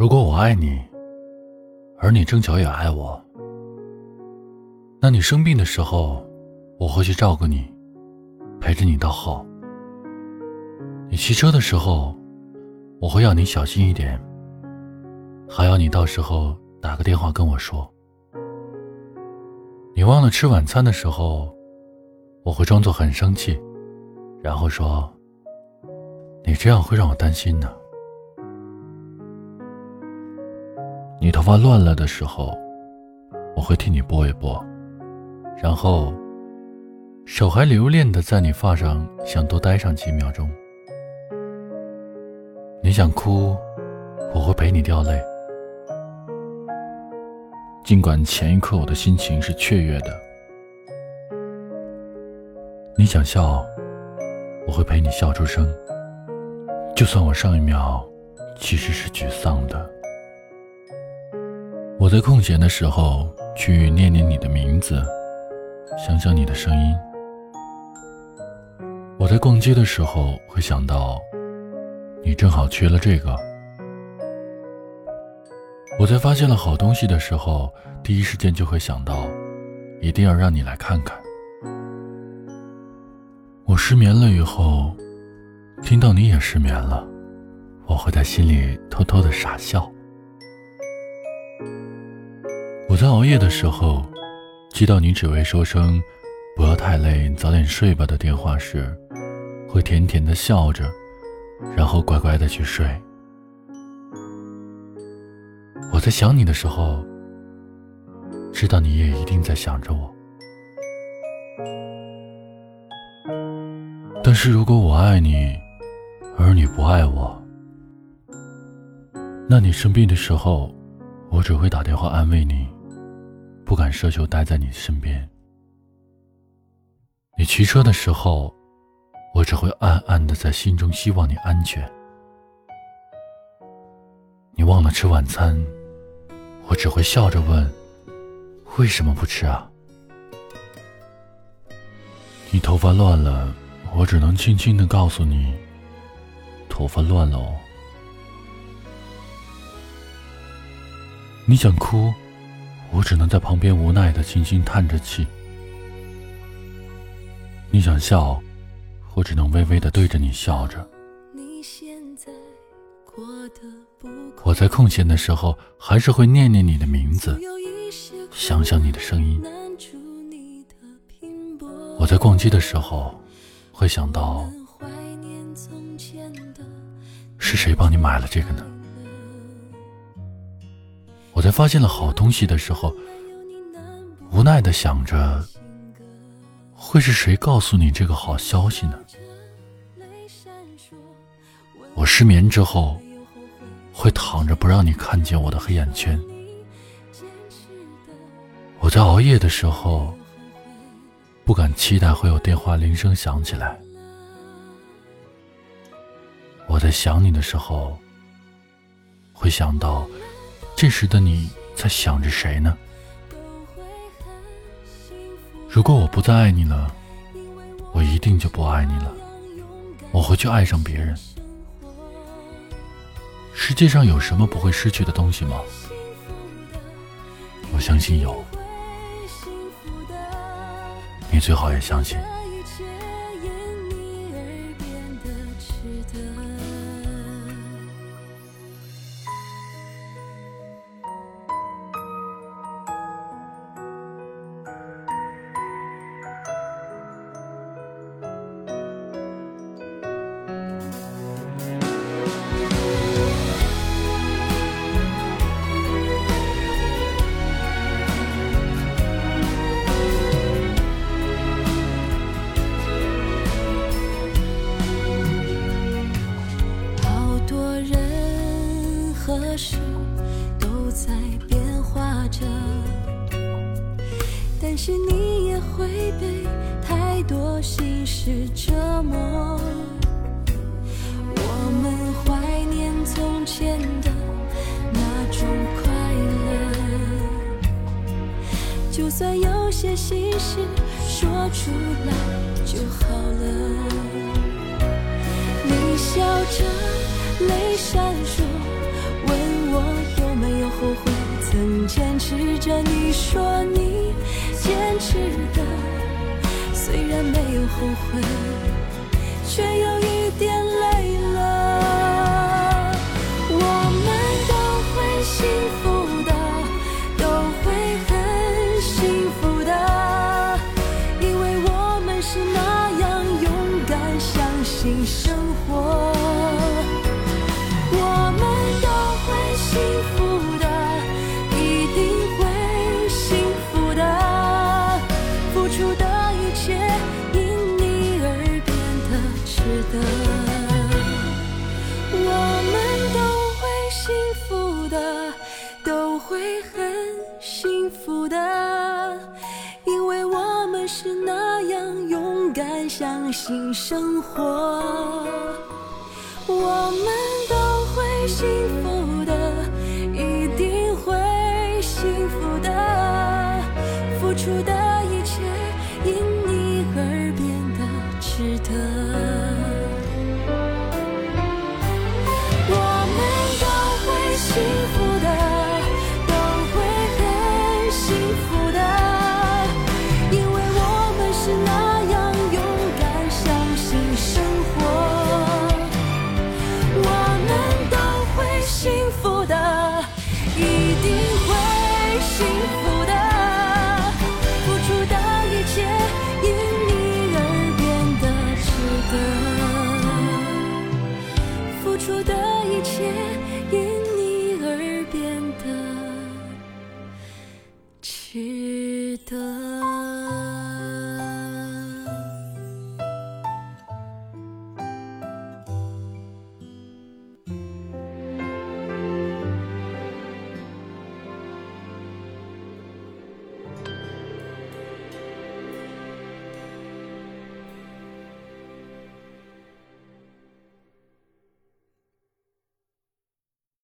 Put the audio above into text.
如果我爱你，而你正巧也爱我，那你生病的时候，我会去照顾你，陪着你到好。你骑车的时候，我会要你小心一点，还要你到时候打个电话跟我说。你忘了吃晚餐的时候，我会装作很生气，然后说：“你这样会让我担心呢。”头发乱了的时候，我会替你拨一拨，然后手还留恋的在你发上想多待上几秒钟。你想哭，我会陪你掉泪。尽管前一刻我的心情是雀跃的，你想笑，我会陪你笑出声。就算我上一秒其实是沮丧的，我在空闲的时候去念念你的名字，想想你的声音。我在逛街的时候会想到，你正好缺了这个。我在发现了好东西的时候，第一时间就会想到，一定要让你来看看。我失眠了以后，听到你也失眠了，我会在心里偷偷的傻笑。在熬夜的时候，接到你只为说声“不要太累，早点睡吧”的电话时，会甜甜的笑着，然后乖乖的去睡。我在想你的时候，知道你也一定在想着我。但是如果我爱你，而你不爱我，那你生病的时候，我只会打电话安慰你，不敢奢求待在你身边。你骑车的时候，我只会暗暗的在心中希望你安全。你忘了吃晚餐。我只会笑着问：“为什么不吃啊？”你头发乱了，我只能轻轻的告诉你：“头发乱了哦。”你想哭，我只能在旁边无奈的轻轻叹着气。你想笑，我只能微微的对着你笑着。我在空闲的时候，还是会念念你的名字，想想你的声音。我在逛街的时候，会想到是谁帮你买了这个呢？在发现了好东西的时候，无奈的想着，会是谁告诉你这个好消息呢？我失眠之后。会躺着不让你看见我的黑眼圈。我在熬夜的时候，不敢期待会有电话铃声响起来。我在想你的时候，会想到这时的你在想着谁呢？如果我不再爱你了，我一定就不爱你了，我会去爱上别人。世界上有什么不会失去的东西吗？我相信有，你最好也相信。但是你也会被太多心事折磨。我们怀念从前的那种快乐，就算有些心事说出来就好了。你笑着，后悔却有一点累了。我们都会幸福的都会很幸福的因为我们是那样勇敢相信生相信生活。我们都会幸福的一定会幸福的付出的的。